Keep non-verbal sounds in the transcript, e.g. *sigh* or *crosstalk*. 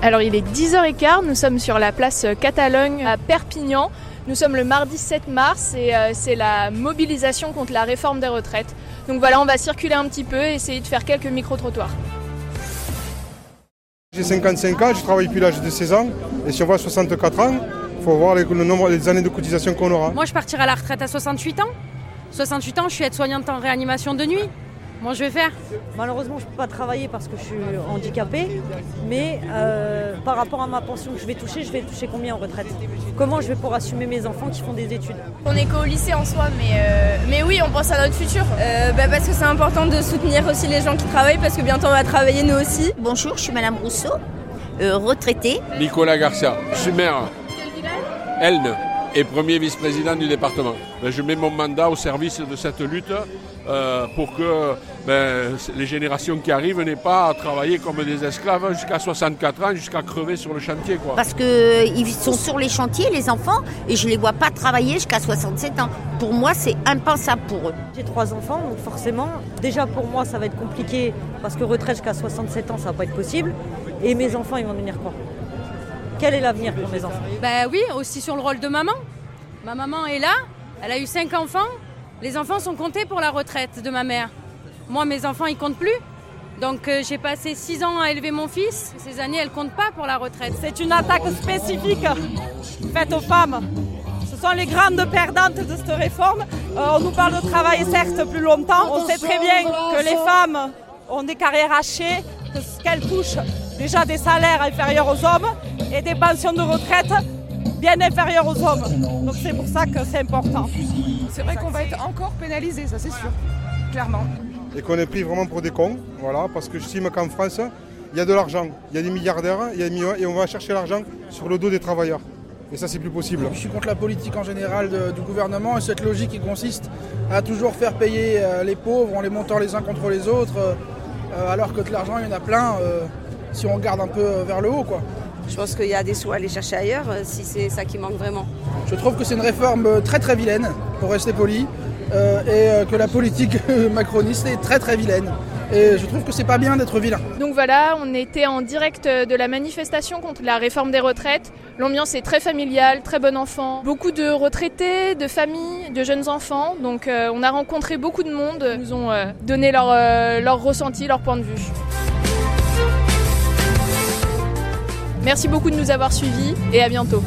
Alors il est 10h15, nous sommes sur la place Catalogne à Perpignan. Nous sommes le mardi 7 mars et euh, c'est la mobilisation contre la réforme des retraites. Donc voilà, on va circuler un petit peu et essayer de faire quelques micro-trottoirs. J'ai 55 ans, je travaille depuis l'âge de 16 ans. Et si on voit 64 ans, il faut voir les, le nombre des années de cotisation qu'on aura. Moi, je partirai à la retraite à 68 ans. 68 ans, je suis aide-soignante en réanimation de nuit. Moi, je vais faire? Malheureusement, je ne peux pas travailler parce que je suis handicapée. Mais euh, par rapport à ma pension que je vais toucher, je vais toucher combien en retraite? Comment je vais pouvoir assumer mes enfants qui font des études? On est qu'au lycée en soi, mais, euh, mais oui, on pense à notre futur. Euh, bah, parce que c'est important de soutenir aussi les gens qui travaillent parce que bientôt on va travailler nous aussi. Bonjour, je suis Madame Rousseau, retraitée. Nicolas Garcia, je suis maire. Elne et premier vice-président du département. Ben, je mets mon mandat au service de cette lutte euh, pour que ben, les générations qui arrivent n'aient pas à travailler comme des esclaves jusqu'à 64 ans, jusqu'à crever sur le chantier. Quoi. Parce qu'ils sont sur les chantiers, les enfants, et je ne les vois pas travailler jusqu'à 67 ans. Pour moi, c'est impensable pour eux. J'ai trois enfants, donc forcément, déjà pour moi, ça va être compliqué, parce que retraite jusqu'à 67 ans, ça ne va pas être possible. Et mes enfants, ils vont devenir quoi? Quel est l'avenir pour mes enfants? Ben oui, aussi sur le rôle de maman. Ma maman est là, elle a eu cinq enfants. Les enfants sont comptés pour la retraite de ma mère. Moi, mes enfants, ils comptent plus. Donc euh, j'ai passé six ans à élever mon fils. Ces années, elles comptent pas pour la retraite. C'est une attaque spécifique faite aux femmes. Ce sont les grandes perdantes de cette réforme. Euh, on nous parle de travail certes plus longtemps. On sait très bien que les femmes ont des carrières hachées, qu'elles touchent déjà des salaires inférieurs aux hommes et des pensions de retraite bien inférieures aux hommes. Donc c'est pour ça que c'est important. C'est vrai qu'on va être encore pénalisé, ça c'est sûr, clairement. Et qu'on est pris vraiment pour des cons, voilà, parce que j'estime qu'en France, il y a de l'argent, il y a des milliardaires, il y a des millions, et on va chercher l'argent sur le dos des travailleurs. Et ça, c'est plus possible. Je suis contre la politique en général du gouvernement et cette logique qui consiste à toujours faire payer euh, les pauvres en les montant les uns contre les autres, euh, alors que de l'argent, il y en a plein euh, si on regarde un peu vers le haut. quoi. Je pense qu'il y a des sous à aller chercher ailleurs euh, si c'est ça qui manque vraiment. Je trouve que c'est une réforme euh, très très vilaine, pour rester poli, euh, et que la politique *laughs* macroniste est très très vilaine. Et je trouve que c'est pas bien d'être vilain. Donc voilà, on était en direct de la manifestation contre la réforme des retraites. L'ambiance est très familiale, très bon enfant. Beaucoup de retraités, de familles, de jeunes enfants. Donc on a rencontré beaucoup de monde. Ils nous ont donné leur, leur ressenti, leur point de vue. Merci beaucoup de nous avoir suivis et à bientôt.